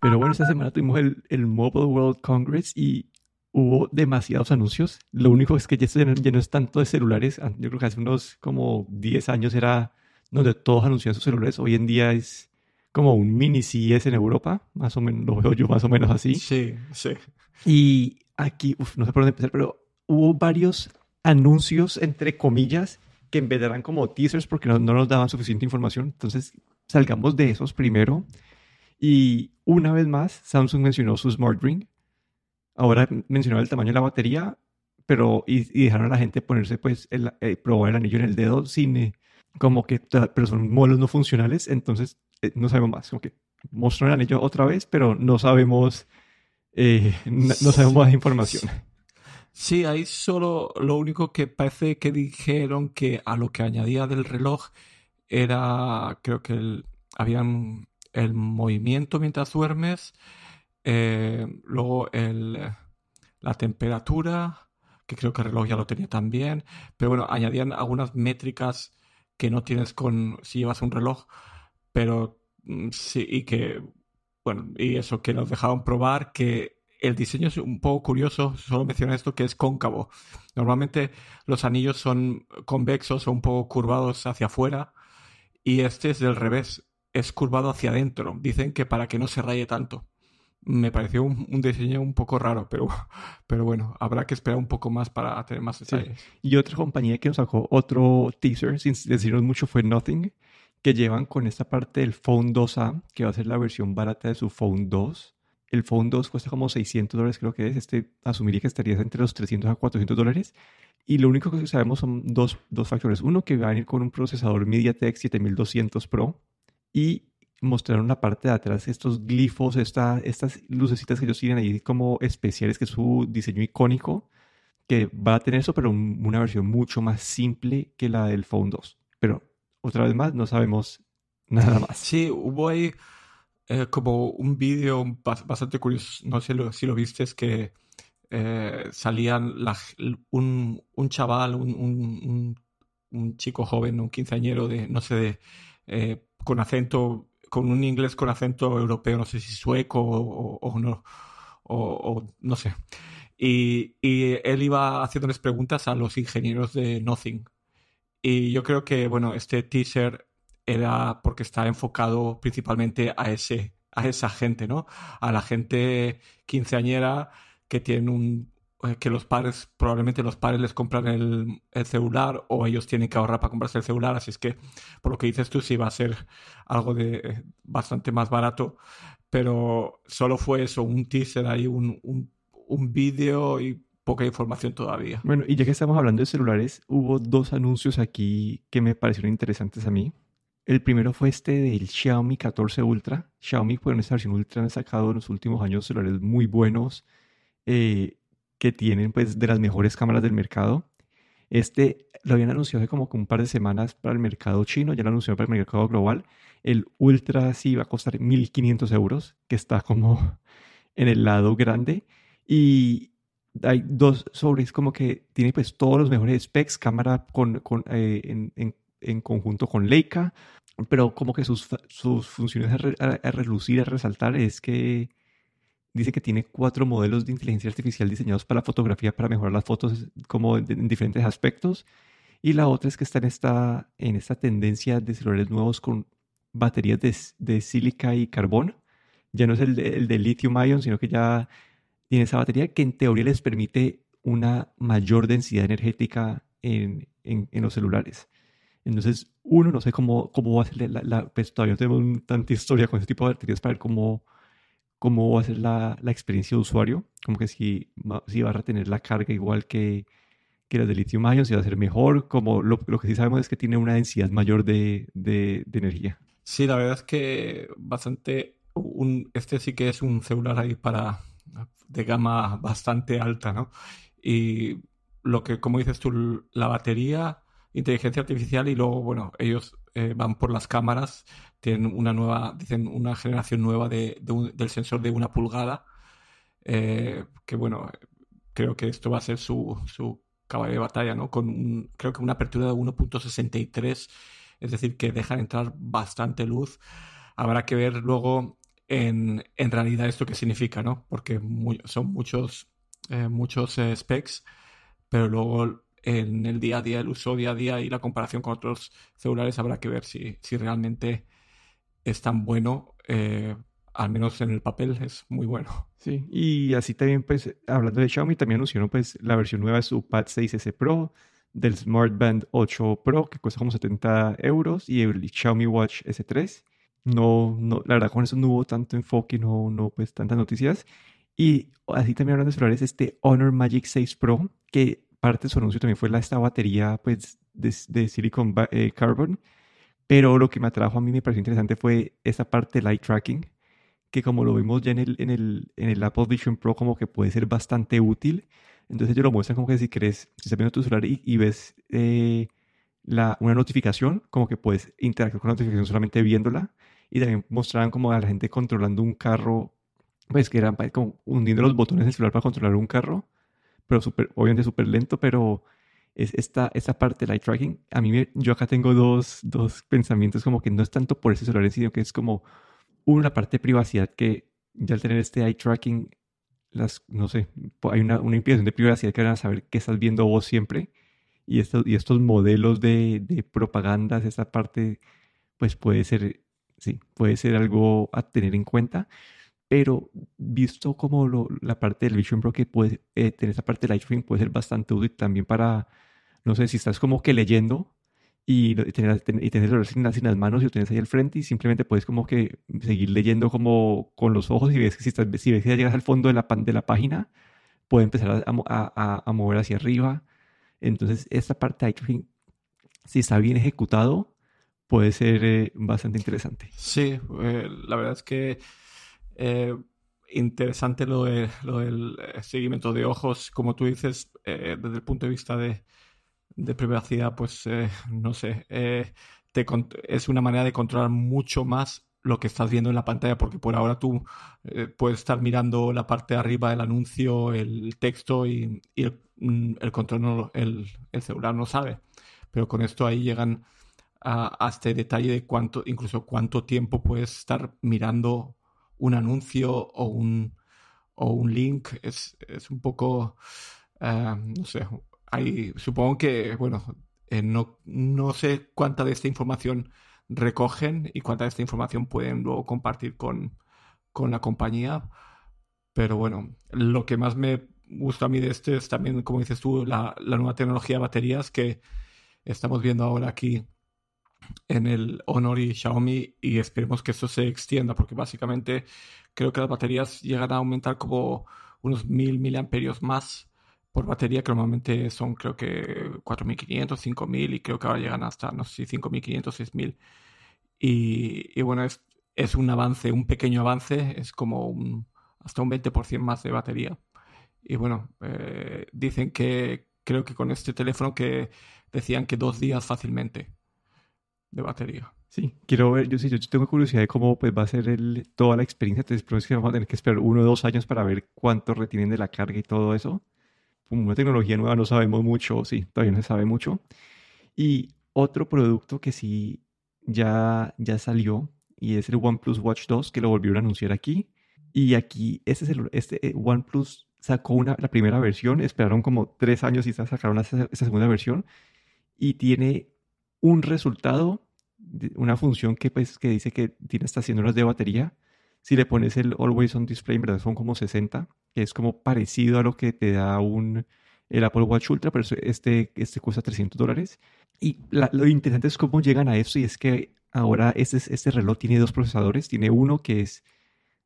Pero bueno, esta semana tuvimos el, el Mobile World Congress y hubo demasiados anuncios. Lo único es que ya, no, es tanto de celulares. Yo creo que hace unos como 10 años era donde todos anunciaban sus celulares. Hoy en día es como un mini CES en Europa, más o menos, lo veo yo más o menos así. Sí, sí. Y aquí, uf, no sé por dónde empezar, pero hubo varios anuncios, entre comillas, que en vez de eran como teasers porque no, no nos daban suficiente información. Entonces, salgamos de esos primero. Y una vez más, Samsung mencionó su Smart Ring. Ahora mencionó el tamaño de la batería, pero y, y dejaron a la gente ponerse, pues, el, eh, probar el anillo en el dedo sin, eh, como que, pero son modelos no funcionales. Entonces, eh, no sabemos más. Como que mostró el anillo otra vez, pero no sabemos, eh, no, no sabemos más información. Sí, ahí solo lo único que parece que dijeron que a lo que añadía del reloj era, creo que el, habían el movimiento mientras duermes, eh, luego el, la temperatura, que creo que el reloj ya lo tenía también, pero bueno, añadían algunas métricas que no tienes con si llevas un reloj, pero mm, sí, y que, bueno, y eso que nos dejaban probar que el diseño es un poco curioso, solo menciono esto que es cóncavo. Normalmente los anillos son convexos o un poco curvados hacia afuera y este es del revés, es curvado hacia adentro. Dicen que para que no se raye tanto. Me pareció un, un diseño un poco raro, pero, pero bueno, habrá que esperar un poco más para tener más Sí. detalles. Y otra compañía que nos sacó otro teaser, sin decirnos mucho, fue Nothing, que llevan con esta parte del Phone 2A, que va a ser la versión barata de su Phone 2. El Phone 2 cuesta como 600 dólares, creo que es. Este asumiría que estaría entre los 300 a 400 dólares. Y lo único que sabemos son dos, dos factores. Uno, que va a venir con un procesador MediaTek 7200 Pro. Y mostraron la parte de atrás estos glifos, esta, estas lucecitas que ellos tienen ahí como especiales, que es su diseño icónico que va a tener eso, pero un- una versión mucho más simple que la del Phone 2. Pero otra vez más, no sabemos nada más. Sí, hubo ahí eh, como un vídeo bas- bastante curioso, no sé lo- si lo viste, es que eh, salían la un, un chaval, un- un- un chico joven, un quinceañero de, no sé, de, eh, con acento, con un inglés con acento europeo, no sé si sueco o, no, o, no sé. Y, y él iba haciéndoles preguntas a los ingenieros de Nothing. Y yo creo que, bueno, este teaser era porque está enfocado principalmente a ese, a esa gente, ¿no? A la gente quinceañera que tiene un que los padres, probablemente los padres les compran el, el celular o ellos tienen que ahorrar para comprarse el celular, así es que por lo que dices tú sí va a ser algo de eh, bastante más barato, pero solo fue eso, un teaser ahí, un, un, un vídeo y poca información todavía. Bueno, y ya que estamos hablando de celulares, hubo dos anuncios aquí que me parecieron interesantes a mí. El primero fue este del Xiaomi 14 Ultra. Xiaomi, pues en esta versión Ultra han sacado en los últimos años celulares muy buenos eh, que tienen pues de las mejores cámaras del mercado. Este lo habían anunciado hace como un par de semanas para el mercado chino, ya lo anunciaron para el mercado global. El Ultra sí va a costar 1.500 euros, que está como en el lado grande. Y hay dos sobres como que tiene pues todos los mejores specs, cámara con, con, eh, en, en- en conjunto con Leica, pero como que sus, sus funciones a, re- a- a relucir, a resaltar es que dice que tiene cuatro modelos de inteligencia artificial diseñados para fotografía para mejorar las fotos como en diferentes aspectos. Y la otra es que está en esta, en esta tendencia de celulares nuevos con baterías de, de sílica y carbón. Ya no es el de, el de lithium ion, sino que ya tiene esa batería que en teoría les permite una mayor densidad energética en, en- los celulares. Entonces, uno, no sé cómo, cómo va a ser la, la- pues todavía no tenemos tanta historia con ese tipo de baterías para ver cómo, cómo va a ser la, la experiencia de usuario, como que si, si va a retener la carga igual que, que las de lithium ion, si va a ser mejor, como lo, lo que sí sabemos es que tiene una densidad mayor de, de- energía. Sí, la verdad es que bastante. Este sí que es un celular ahí para de gama bastante alta, ¿no? Y lo que, como dices tú, la batería, inteligencia artificial y luego, bueno, ellos eh, van por las cámaras, tienen una nueva, dicen una generación nueva de, del sensor de una pulgada, eh, que bueno, creo que esto va a ser su, su caballo de batalla, ¿no? Con creo que una apertura de 1.63, es decir, que dejan entrar bastante luz. habrá que ver luego en, en realidad esto qué significa, ¿no? Porque son muchos, eh, muchos specs, pero luego en el día a día, el uso día a día y la comparación con otros celulares habrá que ver si, si realmente es tan bueno, eh, al menos en el papel es muy bueno. Sí, y así también, pues, hablando de Xiaomi, también anunciaron, pues, la versión nueva de su Pad 6S Pro, del Smart Band 8 Pro, que cuesta como 70 euros, y el Xiaomi Watch S3. No, no, la verdad, con eso no hubo tanto enfoque, no, no, pues, tantas noticias. Y así también hablando de celulares, este Honor Magic 6 Pro, que parte de su anuncio también fue la, esta batería, pues, de, de Silicon eh, Carbon. Pero lo que me atrajo a mí, me pareció interesante fue esa parte de light tracking, que como lo vimos ya en el, en el, en el Apple Vision Pro, como que puede ser bastante útil. Entonces ellos lo muestran como que si querés, si estás viendo tu celular y, ves eh, la, una notificación, como que puedes interactuar con la notificación solamente viéndola. Y también mostraban como a la gente controlando un carro, pues que eran como hundiendo los botones del celular para controlar un carro, pero super, obviamente súper lento, pero es esta, esta parte de light tracking. A mí, yo acá tengo dos, dos pensamientos como que no es tanto por ese celular, sino que es como una parte de privacidad que ya al tener este eye tracking, las, no sé, hay una, una implicación de privacidad que van a saber qué estás viendo vos siempre. Y estos, y estos modelos de, de propagandas, esa parte, pues puede ser, sí, puede ser algo a tener en cuenta. Pero visto como lo, la parte del Vision Pro que puede eh, tener esa parte del light tracking puede ser bastante útil también para, no sé, si estás como que leyendo y, tener, y tener sin, las manos y lo tienes ahí al frente y simplemente puedes como que seguir leyendo como con los ojos y ves que si, estás, si ves que ya llegas al fondo de la, de la página, puede empezar a, a, a, mover hacia arriba. Entonces, esta parte de si está bien ejecutado, puede ser eh, bastante interesante. Sí, eh, la verdad es que eh, interesante lo, del seguimiento de ojos, como tú dices, desde el punto de vista de, privacidad, pues eh, no sé, eh, es una manera de controlar mucho más lo que estás viendo en la pantalla, porque por ahora tú eh, puedes estar mirando la parte de arriba del anuncio, el texto y, el, mm, el, control, no, el, el, celular no sabe. Pero con esto ahí llegan a, este detalle de cuánto, incluso cuánto tiempo puedes estar mirando un anuncio o un, o un link. Es, es un poco, no sé, supongo que, bueno, eh, no, no sé cuánta de esta información recogen y cuánta de esta información pueden luego compartir con, con la compañía. Pero bueno, lo que más me gusta a mí de este es también, como dices tú, la, la nueva tecnología de baterías que estamos viendo ahora aquí en el Honor y Xiaomi y esperemos que eso se extienda porque básicamente creo que las baterías llegan a aumentar como unos mil miliamperios más por batería, que normalmente son creo que 4.500, 5.000 y creo que ahora llegan hasta, no sé si 5.500, 6.000. Y, y bueno, es, es un avance, un pequeño avance, es como un, hasta un 20% más de batería. Y bueno, eh, dicen que creo que con este teléfono que decían que dos días fácilmente de batería. Sí, quiero ver, yo sí, yo tengo curiosidad de cómo pues, va a ser el, toda la experiencia, entonces que vamos a tener que esperar uno o dos años para ver cuánto retienen de la carga y todo eso una tecnología nueva no sabemos mucho, sí, todavía no se sabe mucho. Y otro producto que sí ya, ya salió y es el OnePlus Watch 2 que lo volvieron a anunciar aquí. Y aquí este, es el, este eh, OnePlus sacó una, la primera versión, esperaron como tres años y sacaron esa, segunda versión y tiene un resultado, una función que, pues, que dice que tiene hasta 100 horas de batería. Si le pones el Always On Display, en verdad son como 60 que es como parecido a lo que te da un, el Apple Watch Ultra, pero este, este cuesta 300 dólares. Y lo interesante es cómo llegan a eso y es que ahora este, este reloj tiene dos procesadores. Tiene uno que es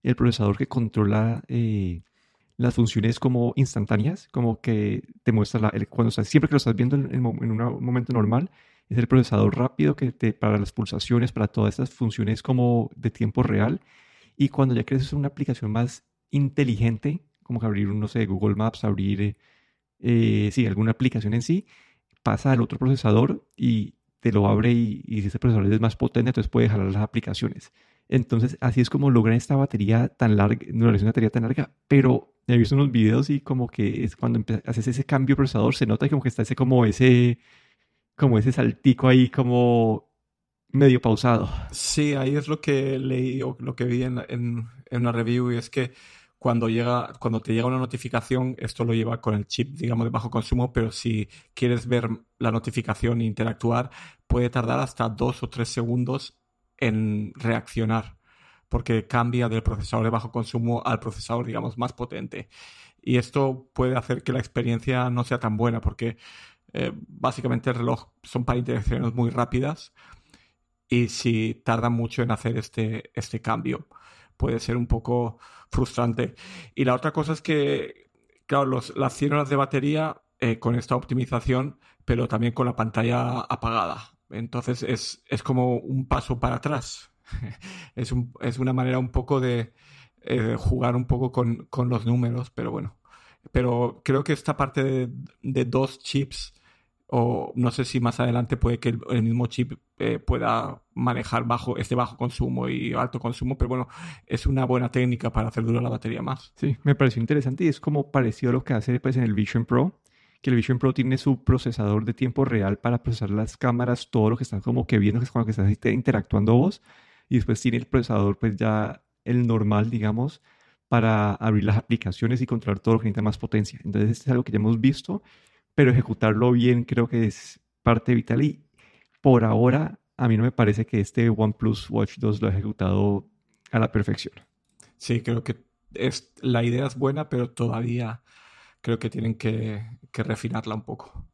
el procesador que controla eh, las funciones como instantáneas, como que te muestra la, cuando siempre que lo estás viendo en, un momento normal, es el procesador rápido que te, para las pulsaciones, para todas estas funciones como de tiempo real. Y cuando ya crees una aplicación más inteligente, como que abrir, no sé, Google Maps, abrir, eh, eh, sí, alguna aplicación en sí, pasa al otro procesador y te lo abre y, y si ese procesador es más potente, entonces puede jalar las aplicaciones. Entonces, así es como logran esta batería tan larga, no es una batería tan larga, pero he visto unos videos y como que es cuando haces ese cambio de procesador, se nota como que está ese como ese, como ese saltico ahí como medio pausado. Sí, ahí es lo que leí o lo que vi en, en, en una review y es que cuando llega, cuando te llega una notificación, esto lo lleva con el chip, digamos, de bajo consumo, pero si quieres ver la notificación e interactuar, puede tardar hasta dos o tres segundos en reaccionar, porque cambia del procesador de bajo consumo al procesador, digamos, más potente. Y esto puede hacer que la experiencia no sea tan buena, porque eh, básicamente el reloj son para interacciones muy rápidas y si tarda mucho en hacer este, este cambio puede ser un poco frustrante. Y la otra cosa es que, claro, las 100 horas de batería eh, con esta optimización, pero también con la pantalla apagada. Entonces es, es como un paso para atrás. es, un, es, una manera un poco de eh, jugar un poco con, con, los números, pero bueno. Pero creo que esta parte de, de dos chips o no sé si más adelante puede que el, mismo chip eh, pueda manejar bajo este bajo consumo y alto consumo, pero bueno, es una buena técnica para hacer durar la batería más. Sí, me pareció interesante y es como parecido a lo que hace pues, en el Vision Pro, que el Vision Pro tiene su procesador de tiempo real para procesar las cámaras, todo lo que están como que viendo con lo que estás interactuando vos, y después tiene el procesador pues ya el normal, digamos, para abrir las aplicaciones y controlar todo lo que necesita más potencia. Entonces, es algo que ya hemos visto pero ejecutarlo bien creo que es parte vital y por ahora a mí no me parece que este OnePlus Watch 2 lo ha ejecutado a la perfección. Sí, creo que es, la idea es buena, pero todavía creo que tienen que, refinarla un poco.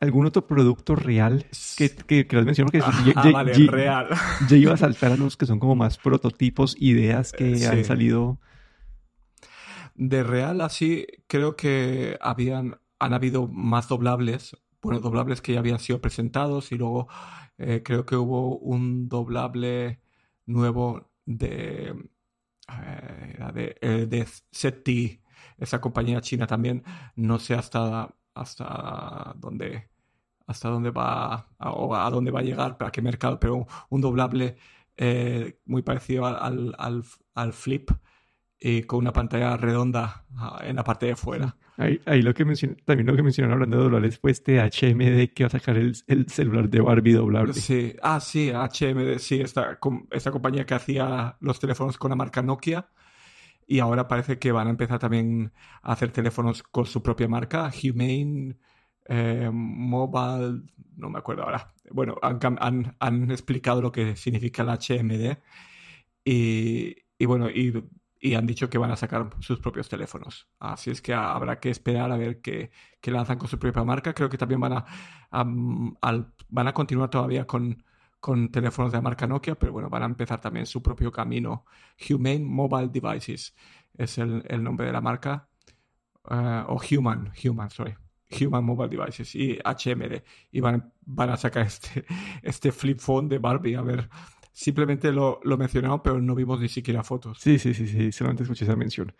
¿Algún otro producto real que, que, que menciono? Que ah, vale, real. Ya iba a saltar a los que son como más prototipos, ideas que han salido. De real, así, creo que habían han habido más doblables, bueno, doblables que ya habían sido presentados y luego eh, creo que hubo un doblable nuevo de, eh, de, eh, SETI, esa compañía china también, no sé hasta, hasta dónde hasta dónde va o a dónde va a llegar, para qué mercado, pero un doblable muy parecido al, al, al flip y con una pantalla redonda ah, en la parte de fuera. Ahí, lo que también lo que mencionaron hablando de dólares fue este HMD que va a sacar el, celular de Barbie doblable. Sí, ah, sí, HMD, sí, esta, esta compañía que hacía los teléfonos con la marca Nokia y ahora parece que van a empezar también a hacer teléfonos con su propia marca, Humane, eh, Mobile, no me acuerdo ahora. Bueno, han, han, explicado lo que significa el HMD y, y bueno, y y han dicho que van a sacar sus propios teléfonos. Así es que habrá que esperar a ver qué, lanzan con su propia marca. Creo que también van a, van a continuar todavía con, con teléfonos de la marca Nokia, pero bueno, van a empezar también su propio camino. Humane Mobile Devices es el, nombre de la marca. Eh, o Human, Human, sorry. Human Mobile Devices y HMD. Y van, van a sacar este, este flip phone de Barbie. A ver, Simplemente lo, lo mencionamos, pero no vimos ni siquiera fotos. Sí, sí, sí, sí, solamente escuché esa mención.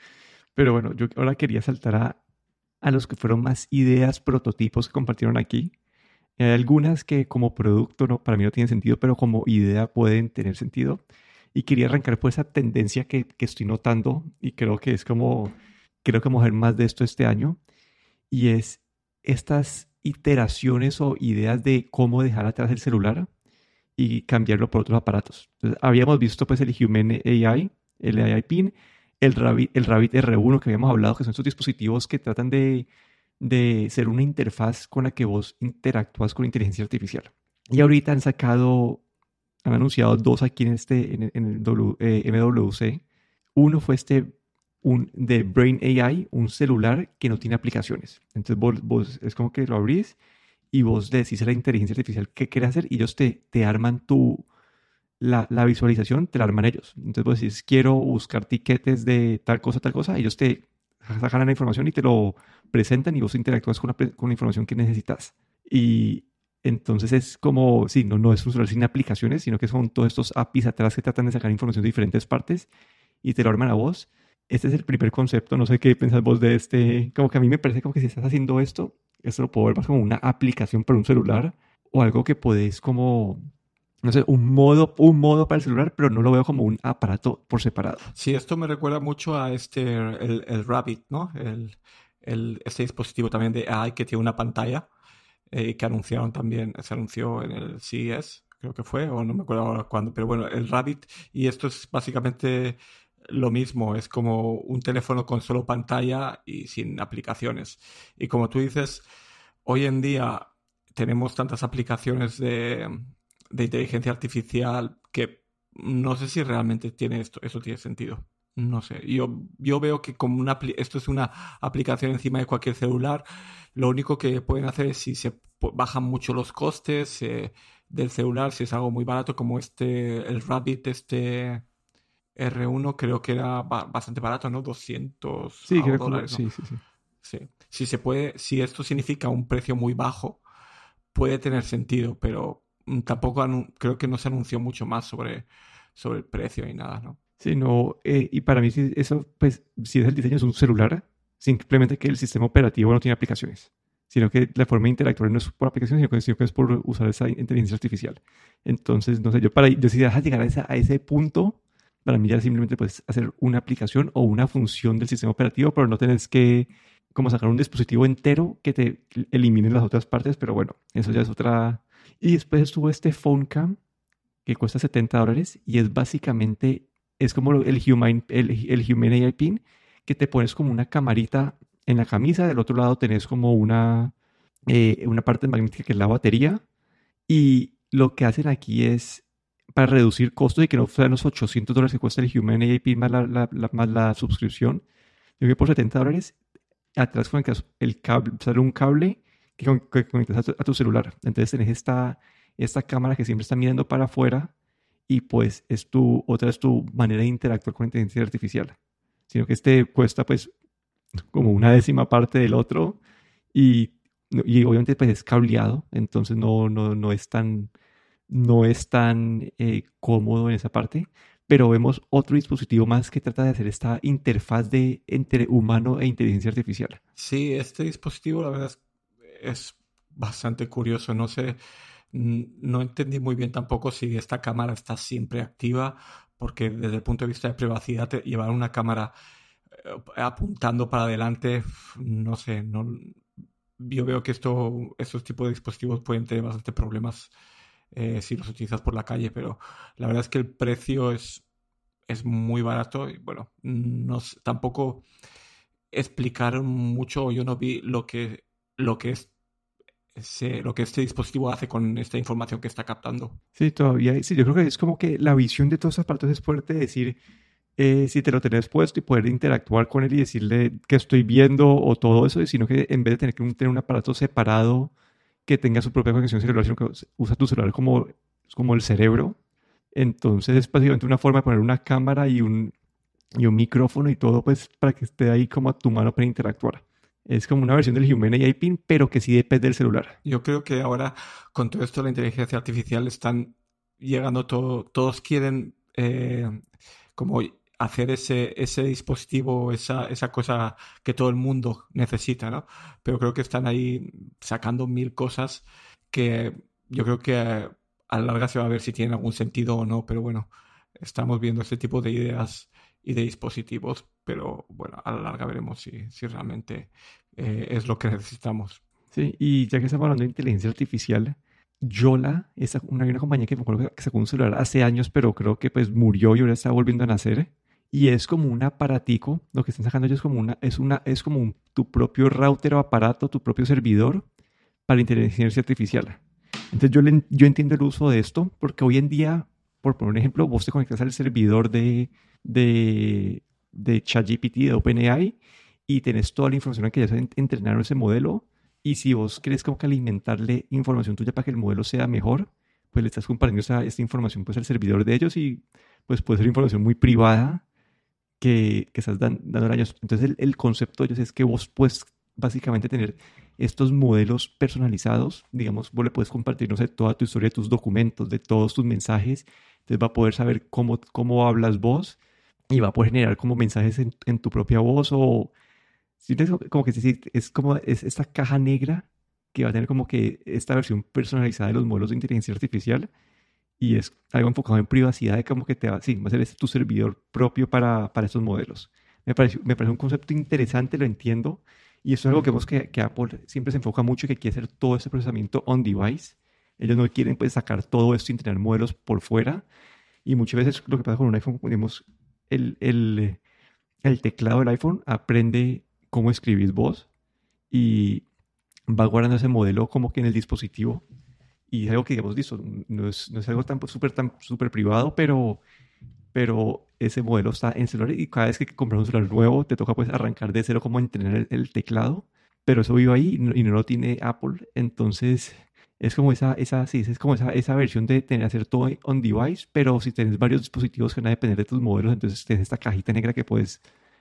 Pero bueno, yo ahora quería saltar a, a los que fueron más ideas, prototipos que compartieron aquí. Hay algunas que como producto no, para mí no tienen sentido, pero como idea pueden tener sentido. Y quería arrancar por esa tendencia que, que estoy notando y creo que es como, creo que vamos a ver más de esto este año. Y es estas iteraciones o ideas de cómo dejar atrás el celular y cambiarlo por otros aparatos. habíamos visto pues el Human AI, el AI PIN, el Rabbit, el Rabbit R1 que habíamos hablado, que son estos dispositivos que tratan de, de ser una interfaz con la que vos interactúas con inteligencia artificial. Y ahorita han sacado, han anunciado dos aquí en, este, en, el eh, MWC. Uno fue este un, de Brain AI, un celular que no tiene aplicaciones. Entonces vos, vos es como que lo abrís y vos le decís a la inteligencia artificial qué quiere hacer y ellos te, te arman tu, la, la, visualización, te la arman ellos. Entonces vos decís, quiero buscar tiquetes de tal cosa, tal cosa, ellos te sacan la información y te lo presentan y vos interactúas con la, con la información que necesitas. Y entonces es como, sí, no, no es un celular sin aplicaciones, sino que son todos estos APIs atrás que tratan de sacar información de diferentes partes y te lo arman a vos. Este es el primer concepto, no sé qué pensás vos de este, como que a mí me parece como que si estás haciendo esto, esto lo puedo ver más como una aplicación para un celular o algo que podés como, no sé, un modo, un modo para el celular, pero no lo veo como un aparato por separado. Sí, esto me recuerda mucho a este, el, Rabbit, ¿no? El, el, este dispositivo también de AI que tiene una pantalla eh, que anunciaron también, se anunció en el CES, creo que fue, o no me acuerdo ahora cuándo, pero bueno, el Rabbit, y esto es básicamente lo mismo, es como un teléfono con solo pantalla y sin aplicaciones. Y como tú dices, hoy en día tenemos tantas aplicaciones de, de inteligencia artificial que no sé si realmente tiene esto, eso tiene sentido. No sé, yo, yo veo que como una, esto es una aplicación encima de cualquier celular, lo único que pueden hacer es si se bajan mucho los costes eh, del celular, si es algo muy barato como este, el Rabbit, este R1 creo que era bastante barato, ¿no? 200 sí, dólares. Sí, sí, sí. Sí. Si se puede, si esto significa un precio muy bajo, puede tener sentido, pero mm, tampoco creo que no se anunció mucho más sobre, sobre el precio y nada, ¿no? Sí, no, eh, y para mí eso, pues, si es el diseño es un celular, simplemente que el sistema operativo no tiene aplicaciones, sino que la forma de interactuar no es por aplicaciones, sino que, es por usar esa inteligencia artificial. Entonces, no sé, yo para yo si dejas llegar a, a ese punto, para mí ya simplemente puedes hacer una aplicación o una función del sistema operativo, pero no tenés que como sacar un dispositivo entero que te elimine las otras partes, pero bueno, eso ya es otra. Y después estuvo este Phone Cam que cuesta 70 dólares y es básicamente, es como el Human, el, el Human AI Pin, que te pones como una camarita en la camisa, del otro lado tenés como una, eh, una parte magnética que es la batería y lo que hacen aquí es para reducir costos y que no sean los 800 dólares que cuesta el Human AI Pin más la, más la suscripción. Yo que por 70 dólares atrás conectas el cable, sale un cable que, conectas a tu, celular. Entonces tenés esta, esta cámara que siempre está mirando para afuera y pues es tu, otra es tu manera de interactuar con la inteligencia artificial. Sino que este cuesta pues como una décima parte del otro y, y obviamente pues es cableado, entonces no, no, no es tan, no es tan eh, cómodo en esa parte pero vemos otro dispositivo más que trata de hacer esta interfaz de entre humano e inteligencia artificial. Sí, este dispositivo la verdad es, bastante curioso. No sé, no entendí muy bien tampoco si esta cámara está siempre activa, porque desde el punto de vista de privacidad, llevar una cámara eh, apuntando para adelante, no sé, no, yo veo que esto, estos tipos de dispositivos pueden tener bastante problemas eh, si los utilizas por la calle, pero la verdad es que el precio es, es muy barato y bueno, no, tampoco explicaron mucho, yo no vi lo que, lo que es lo que este dispositivo hace con esta información que está captando. Sí, todavía, sí, yo creo que es como que la visión de todas esas partes es fuerte decir, eh, si te lo tenés puesto y poder interactuar con él y decirle que estoy viendo o todo eso, sino que en vez de tener que tener un aparato separado que tenga su propia conexión celular, sino que usa tu celular como, como el cerebro. Entonces es básicamente una forma de poner una cámara y un, y un micrófono y todo pues para que esté ahí como a tu mano para interactuar. Es como una versión del Human AI Pin, pero que sí depende del celular. Yo creo que ahora con todo esto de la inteligencia artificial están llegando todo, todos quieren eh, como hacer ese, ese dispositivo, esa, esa cosa que todo el mundo necesita, ¿no? Pero creo que están ahí sacando mil cosas que yo creo que a la larga se va a ver si tienen algún sentido o no, pero bueno, estamos viendo este tipo de ideas y de dispositivos, pero bueno, a la larga veremos si, si realmente eh, es lo que necesitamos. Sí, y ya que estamos hablando de inteligencia artificial, Yola, es una, una compañía que me acuerdo que sacó un celular hace años, pero creo que pues murió y ahora está volviendo a nacer y es como un aparatico, lo que están sacando ellos como una, es una, es como tu propio router o aparato, tu propio servidor para inteligencia artificial. Entonces yo, yo entiendo el uso de esto porque hoy en día, por poner un ejemplo, vos te conectas al servidor de, de, de ChatGPT, de OpenAI, y tenés toda la información que ya se entrenaron ese modelo. Y si vos querés como que alimentarle información tuya para que el modelo sea mejor, pues le estás compartiendo esa, esta información pues al servidor de ellos y pues puede ser información muy privada que, que estás dando años. Entonces el, concepto de ellos es que vos puedes básicamente tener estos modelos personalizados, digamos, vos le puedes compartir, no sé, toda tu historia de tus documentos, de todos tus mensajes, entonces va a poder saber cómo, cómo hablas vos y va a poder generar como mensajes en, en tu propia voz o como que es, es como es esta caja negra que va a tener como que esta versión personalizada de los modelos de inteligencia artificial y es algo enfocado en privacidad de como que te va, sí, va a ser este tu servidor propio para, para estos modelos. Me parece, me parece un concepto interesante, lo entiendo, y eso es algo que vemos que, que, Apple siempre se enfoca mucho y que quiere hacer todo ese procesamiento on device. ellos no quieren pues sacar todo esto sin tener modelos por fuera. Y muchas veces lo que pasa con un iPhone, digamos, el, el, el teclado del iPhone aprende cómo escribís vos y va guardando ese modelo como que en el dispositivo. Y es algo que, digamos, listo, no es, no es algo tan súper tan, super privado, pero, pero ese modelo está en celular y cada vez que compras un celular nuevo te toca pues arrancar de cero como entrenar el, teclado, pero eso vive ahí y no, lo tiene Apple, entonces es como esa, esa, sí, es como esa, esa versión de tener hacer todo on device, pero si tienes varios dispositivos que van a depender de tus modelos, entonces tienes esta cajita negra que puedes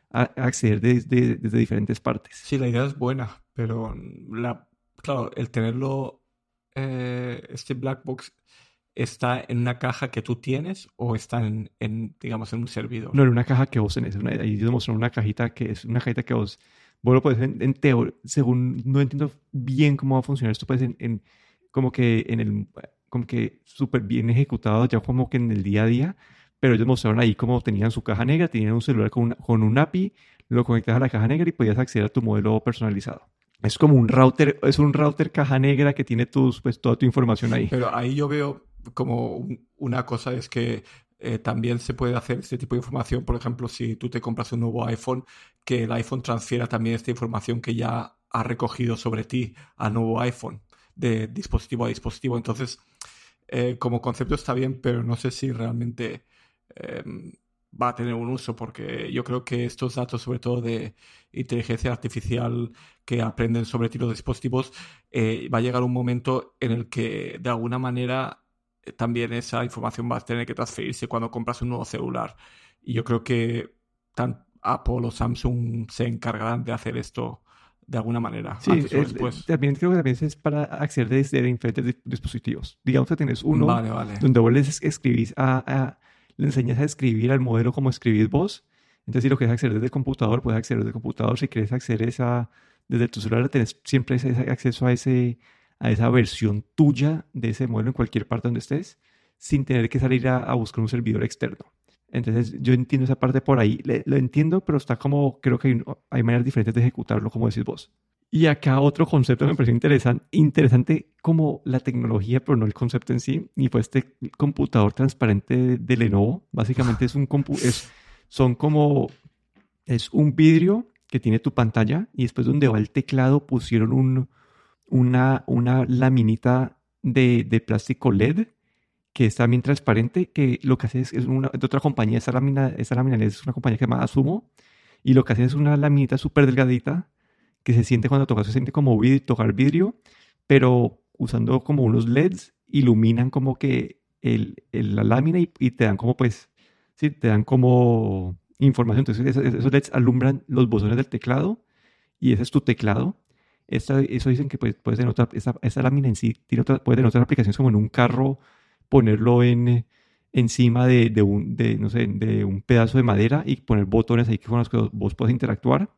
acceder desde, desde diferentes partes. Sí, la idea es buena, pero la, claro, el tenerlo, eh, este black box está en una caja que tú tienes o está en, en, digamos, en un servidor? No, en una caja que vos tenés. Una, ahí mostró una cajita que es una cajita que vos, vos lo puedes, en, en teoría, según, no entiendo bien cómo va a funcionar esto, pues en, como que en el, como que súper bien ejecutado ya como que en el día a día, pero ellos mostraron ahí cómo tenían su caja negra, tenían un celular con, con un API, lo conectas a la caja negra y podías acceder a tu modelo personalizado. Es como un router, es un router caja negra que tiene tus, pues, toda tu información ahí. Pero ahí yo veo como una cosa es que eh, también se puede hacer este tipo de información, por ejemplo, si tú te compras un nuevo iPhone, que el iPhone transfiera también esta información que ya ha recogido sobre ti al nuevo iPhone, de dispositivo a dispositivo. Entonces, eh, como concepto está bien, pero no sé si realmente em, va a tener un uso, porque yo creo que estos datos, sobre todo de inteligencia artificial que aprenden sobre ti los dispositivos, eh, va a llegar un momento en el que de alguna manera eh, también esa información va a tener que transferirse cuando compras un nuevo celular. Y yo creo que tan Apple o Samsung se encargarán de hacer esto de alguna manera. Sí, también creo que también es para acceder desde diferentes dispositivos. Digamos que tienes uno donde vos les escribís a le enseñas a escribir al modelo como escribís vos. Entonces, si lo quieres acceder desde el computador, puedes acceder desde el computador. Si quieres acceder esa, desde tu celular, tenés siempre ese acceso a, ese, a esa versión tuya de ese modelo en cualquier parte donde estés, sin tener que salir a, buscar un servidor externo. Entonces, yo entiendo esa parte por ahí. lo entiendo, pero está como, creo que hay, hay maneras diferentes de ejecutarlo, como decís vos. Y acá otro concepto me pareció interesante, interesante como la tecnología, pero no el concepto en sí, y fue este computador transparente de, Lenovo. Básicamente es un es, son como, es un vidrio que tiene tu pantalla y después donde va el teclado pusieron un, una, una laminita de, de plástico LED que es también transparente, que lo que hace es, es una, de otra compañía, esa lámina, esa lámina es una compañía que se llama Asumo, y lo que hace es una laminita súper delgadita que se siente cuando tocas, se siente como tocar vidrio, pero usando como unos LEDs, iluminan como que el, la lámina y, te dan como pues, sí, te dan como información. Entonces esos, LEDs alumbran los botones del teclado y ese es tu teclado. eso dicen que pues, puede tener esa, esa, lámina en sí tiene otra, puede tener otras aplicaciones como en un carro, ponerlo en, encima de, de, un, de, no sé, de un pedazo de madera y poner botones ahí con los que vos puedes interactuar.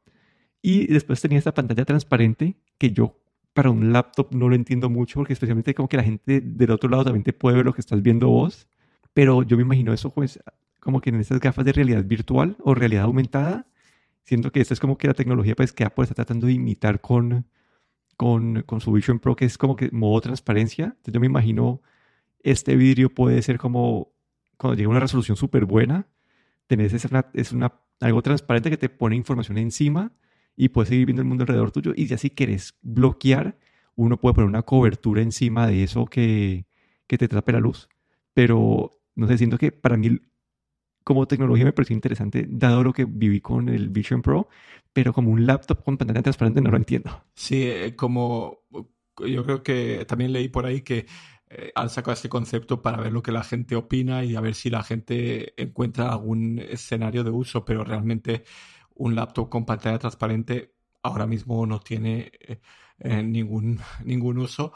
Y después tenía esta pantalla transparente que yo para un laptop no lo entiendo mucho porque especialmente como que la gente del otro lado también te puede ver lo que estás viendo vos. Pero yo me imagino eso pues como que en estas gafas de realidad virtual o realidad aumentada. Siento que esta es como que la tecnología pues que Apple está tratando de imitar con, con, con su Vision Pro que es como que modo transparencia. Entonces yo me imagino este vidrio puede ser como cuando llega una resolución súper buena, tenés es, una, es una, algo transparente que te pone información encima y puedes seguir viendo el mundo alrededor tuyo. Y ya si quieres bloquear, uno puede poner una cobertura encima de eso que, que te tape la luz. Pero no sé, siento que para mí como tecnología me pareció interesante, dado lo que viví con el Vision Pro, pero como un laptop con pantalla transparente no lo entiendo. Sí, eh, como yo creo que también leí por ahí que eh, han sacado este concepto para ver lo que la gente opina y a ver si la gente encuentra algún escenario de uso, pero realmente un laptop con pantalla transparente ahora mismo no tiene eh, eh, ningún, ningún uso.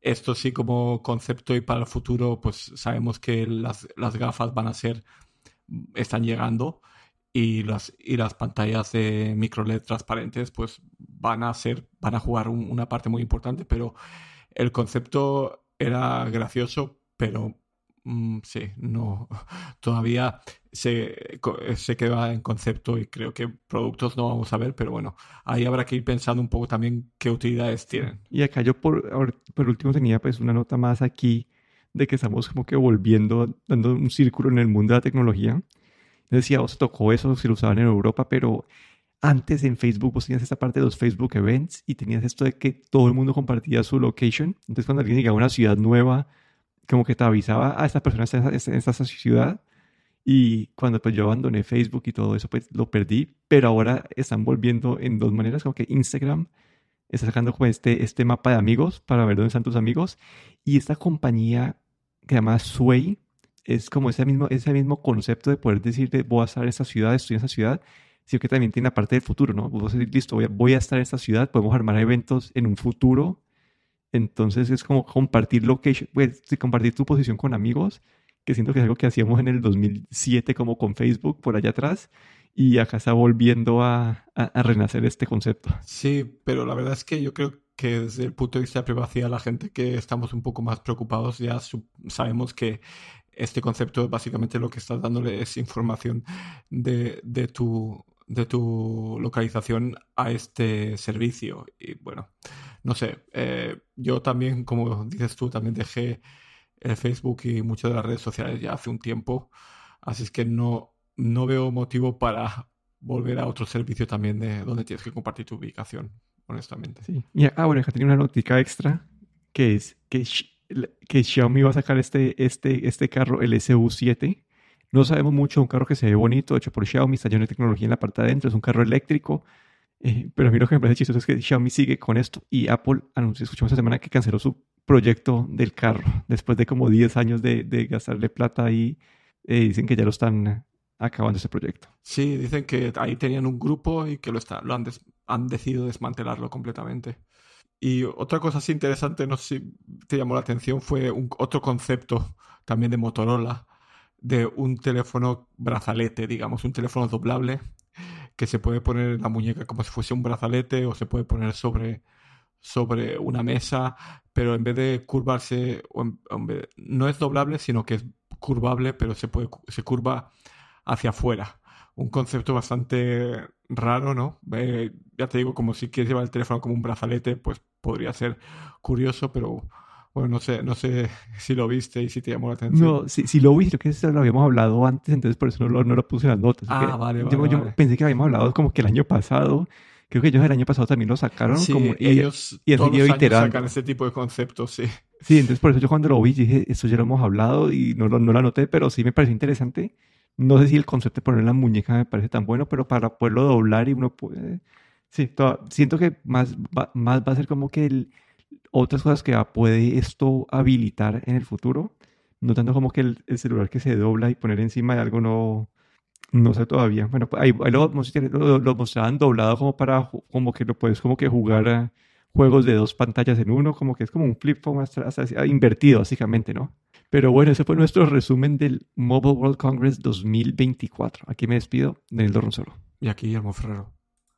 Esto sí como concepto y para el futuro pues sabemos que las, gafas van a ser, están llegando y las, y las pantallas de micro LED transparentes pues van a ser, van a jugar una parte muy importante, pero el concepto era gracioso, pero mm, sí, no, todavía se, se queda en concepto y creo que productos no vamos a ver, pero bueno, ahí habrá que ir pensando un poco también qué utilidades tienen. Y acá yo por, por último tenía pues una nota más aquí de que estamos como que volviendo, dando un círculo en el mundo de la tecnología. Decía, vos tocó eso si lo usaban en Europa, pero antes en Facebook vos tenías esta parte de los Facebook Events y tenías esto de que todo el mundo compartía su location. Entonces cuando alguien llegaba a una ciudad nueva, como que te avisaba, a ah, esta persona está en esta ciudad. Y cuando pues yo abandoné Facebook y todo eso, pues lo perdí. Pero ahora están volviendo en dos maneras, como que Instagram está sacando como este, este mapa de amigos para ver dónde están tus amigos. Y esta compañía que se llama Sway es como ese mismo, ese mismo concepto de poder decirte, voy a estar en esta ciudad, estoy en esa ciudad sino que también tiene la parte del futuro, ¿no? Vos decís, listo, voy a, estar en esta ciudad, podemos armar eventos en un futuro. Entonces es como compartir location, pues, compartir tu posición con amigos, que siento que es algo que hacíamos en el 2007 como con Facebook por allá atrás, y acá está volviendo a, a, renacer este concepto. Sí, pero la verdad es que yo creo que desde el punto de vista de privacidad, la gente que estamos un poco más preocupados ya sabemos que este concepto básicamente lo que estás dándole es información de, de, tu, de tu localización a este servicio. Y bueno, no sé, eh, yo también, como dices tú, también dejé el Facebook y muchas de las redes sociales ya hace un tiempo, así es que no, no veo motivo para volver a otro servicio también de donde tienes que compartir tu ubicación, honestamente. Sí. Y, ah, bueno, tenía una noticia extra que es que, que Xiaomi va a sacar este, este, este carro, el SU7, no sabemos mucho, un carro que se ve bonito, hecho por Xiaomi, está lleno de tecnología en la parte de adentro, es un carro eléctrico. Eh, pero a mí lo que me parece es que Xiaomi sigue con esto y Apple anunció, escuchamos esta semana que canceló su proyecto del carro después de como 10 años de, gastarle plata y eh, dicen que ya lo están acabando ese proyecto. Sí, dicen que ahí tenían un grupo y que lo, lo han, han decidido desmantelarlo completamente. Y otra cosa así interesante, no sé si te llamó la atención, fue otro concepto también de Motorola, de un teléfono brazalete, digamos, un teléfono doblable que se puede poner en la muñeca como si fuese un brazalete o se puede poner sobre, sobre una mesa, pero en vez de curvarse, no es doblable, sino que es curvable, pero se, puede, se curva hacia afuera. Un concepto bastante raro, ¿no? Eh, ya te digo, como si quieres llevar el teléfono como un brazalete, pues podría ser curioso, pero bueno, no sé, no sé si lo viste y si te llamó la atención. No, si, si lo vi, creo que eso lo habíamos hablado antes, entonces por eso no lo, no lo puse en las notas. Ah, vale, vale, yo, pensé que habíamos hablado como que el año pasado. Creo que ellos el año pasado también lo sacaron. Sí, como, y, ellos y todos los años sacan ese tipo de conceptos, sí. Sí, entonces por eso yo cuando lo vi dije, esto ya lo hemos hablado y no, no lo anoté, pero sí me pareció interesante. No sé si el concepto de poner la muñeca me parece tan bueno, pero para poderlo doblar y uno puede... Sí, siento que más más va a ser como que el, otras cosas que puede esto habilitar en el futuro. No tanto como que el, celular que se dobla y poner encima de algo no, no sé todavía. Bueno, ahí, lo, lo, mostraban doblado como para, como que lo puedes como que jugar a juegos de dos pantallas en uno, como que es como un flip phone hasta, invertido básicamente, ¿no? Pero bueno, ese fue nuestro resumen del Mobile World Congress 2024. Aquí me despido, Daniel Dorronsolo. Y aquí Guillermo Ferrero.